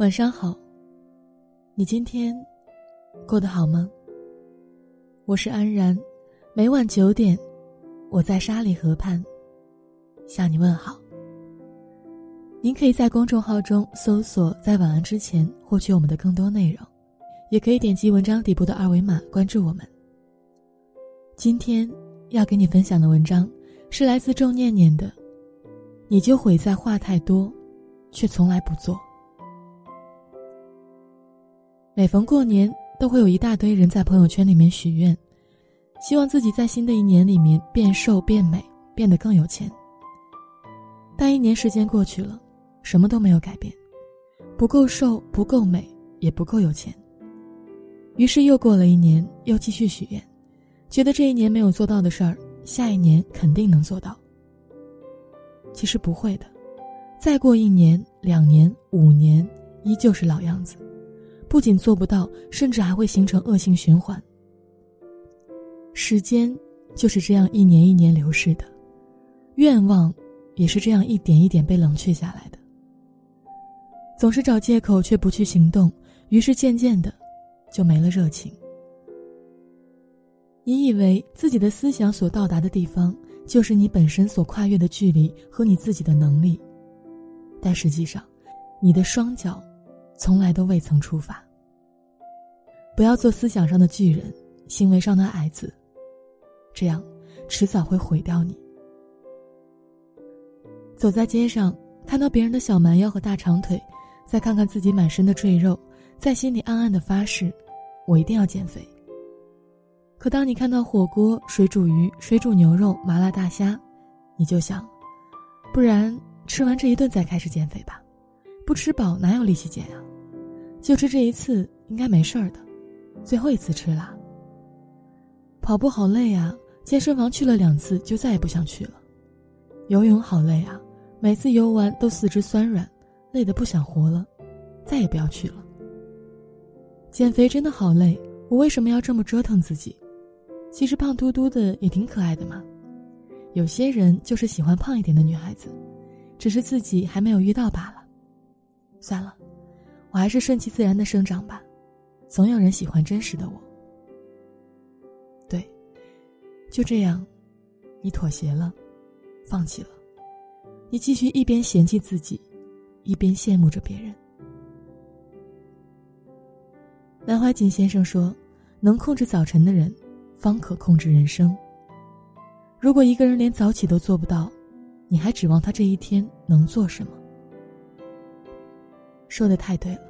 晚上好。你今天过得好吗？我是安然，每晚九点，我在沙里河畔向你问好。您可以在公众号中搜索“在晚安之前”获取我们的更多内容，也可以点击文章底部的二维码关注我们。今天要给你分享的文章是来自仲念念的，你就毁在话太多，却从来不做。每逢过年，都会有一大堆人在朋友圈里面许愿，希望自己在新的一年里面变瘦、变美、变得更有钱。但一年时间过去了，什么都没有改变，不够瘦、不够美，也不够有钱。于是又过了一年，又继续许愿，觉得这一年没有做到的事儿，下一年肯定能做到。其实不会的，再过一年、两年、五年，依旧是老样子。不仅做不到，甚至还会形成恶性循环。时间就是这样一年一年流逝的，愿望也是这样一点一点被冷却下来的。总是找借口却不去行动，于是渐渐的就没了热情。你以为自己的思想所到达的地方，就是你本身所跨越的距离和你自己的能力，但实际上，你的双脚。从来都未曾出发。不要做思想上的巨人，行为上的矮子，这样迟早会毁掉你。走在街上，看到别人的小蛮腰和大长腿，再看看自己满身的赘肉，在心里暗暗的发誓：我一定要减肥。可当你看到火锅、水煮鱼、水煮牛肉、麻辣大虾，你就想，不然吃完这一顿再开始减肥吧，不吃饱哪有力气减呀？就吃这一次，应该没事儿的。最后一次吃了。跑步好累啊，健身房去了两次就再也不想去了。游泳好累啊，每次游完都四肢酸软，累得不想活了，再也不要去了。减肥真的好累，我为什么要这么折腾自己？其实胖嘟嘟的也挺可爱的嘛。有些人就是喜欢胖一点的女孩子，只是自己还没有遇到罢了。算了。我还是顺其自然的生长吧，总有人喜欢真实的我。对，就这样，你妥协了，放弃了，你继续一边嫌弃自己，一边羡慕着别人。南怀瑾先生说：“能控制早晨的人，方可控制人生。”如果一个人连早起都做不到，你还指望他这一天能做什么？说的太对了，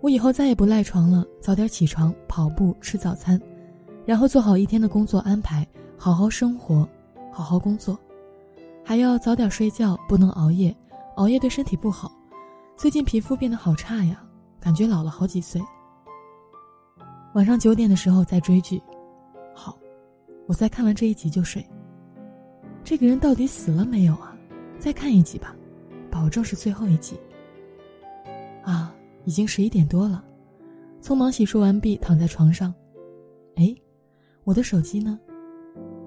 我以后再也不赖床了，早点起床，跑步，吃早餐，然后做好一天的工作安排，好好生活，好好工作，还要早点睡觉，不能熬夜，熬夜对身体不好。最近皮肤变得好差呀，感觉老了好几岁。晚上九点的时候再追剧，好，我再看完这一集就睡。这个人到底死了没有啊？再看一集吧，保证是最后一集。啊，已经十一点多了，匆忙洗漱完毕，躺在床上。哎，我的手机呢？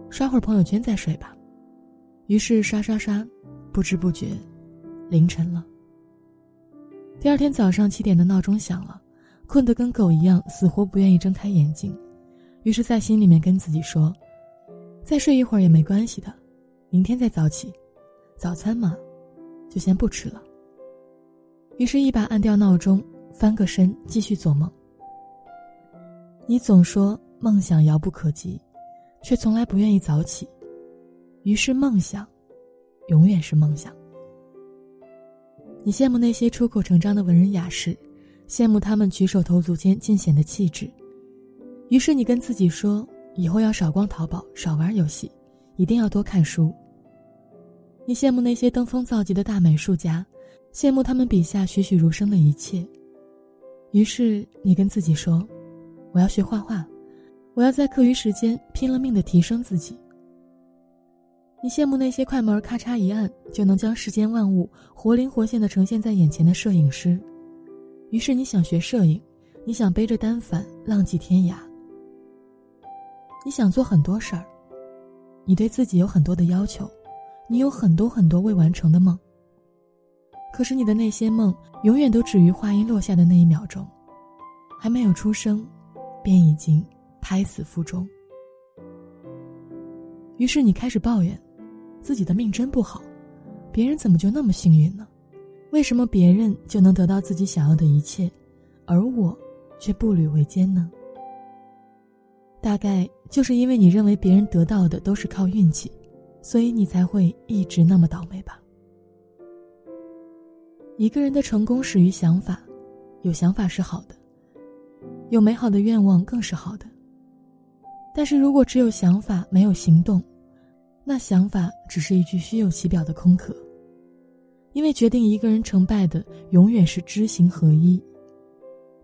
刷会儿朋友圈再睡吧。于是刷刷刷，不知不觉，凌晨了。第二天早上七点的闹钟响了，困得跟狗一样，死活不愿意睁开眼睛。于是，在心里面跟自己说：“再睡一会儿也没关系的，明天再早起，早餐嘛，就先不吃了。”于是，一把按掉闹钟，翻个身，继续做梦。你总说梦想遥不可及，却从来不愿意早起。于是，梦想，永远是梦想。你羡慕那些出口成章的文人雅士，羡慕他们举手投足间尽显的气质。于是，你跟自己说，以后要少逛淘宝，少玩游戏，一定要多看书。你羡慕那些登峰造极的大美术家。羡慕他们笔下栩栩如生的一切，于是你跟自己说：“我要学画画，我要在课余时间拼了命的提升自己。”你羡慕那些快门咔嚓一按就能将世间万物活灵活现的呈现在眼前的摄影师，于是你想学摄影，你想背着单反浪迹天涯，你想做很多事儿，你对自己有很多的要求，你有很多很多未完成的梦。可是你的那些梦，永远都止于话音落下的那一秒钟，还没有出生，便已经胎死腹中。于是你开始抱怨，自己的命真不好，别人怎么就那么幸运呢？为什么别人就能得到自己想要的一切，而我却步履维艰呢？大概就是因为你认为别人得到的都是靠运气，所以你才会一直那么倒霉吧。一个人的成功始于想法，有想法是好的，有美好的愿望更是好的。但是如果只有想法没有行动，那想法只是一句虚有其表的空壳。因为决定一个人成败的永远是知行合一，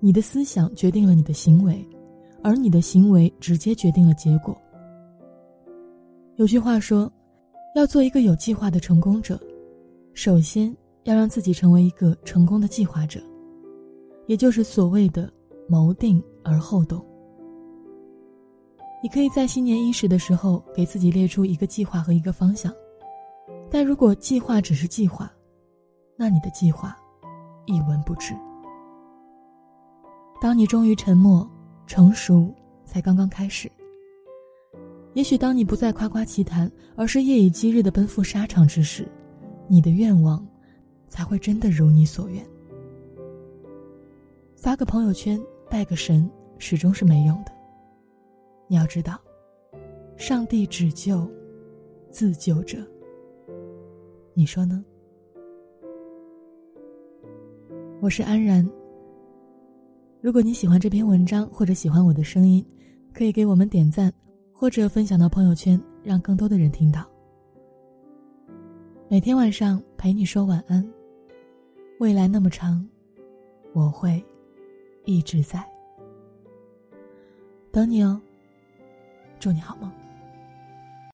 你的思想决定了你的行为，而你的行为直接决定了结果。有句话说，要做一个有计划的成功者，首先要让自己成为一个成功的计划者，也就是所谓的谋定而后动。你可以在新年伊始的时候给自己列出一个计划和一个方向，但如果计划只是计划，那你的计划，一文不值。当你终于沉默、成熟，才刚刚开始。也许当你不再夸夸其谈，而是夜以继日的奔赴沙场之时，你的愿望，才会真的如你所愿。发个朋友圈、拜个神，始终是没用的。你要知道，上帝只救自救者。你说呢？我是安然。如果你喜欢这篇文章，或者喜欢我的声音，可以给我们点赞，或者分享到朋友圈，让更多的人听到。每天晚上陪你说晚安。未来那么长，我会一直在等你哦。祝你好梦。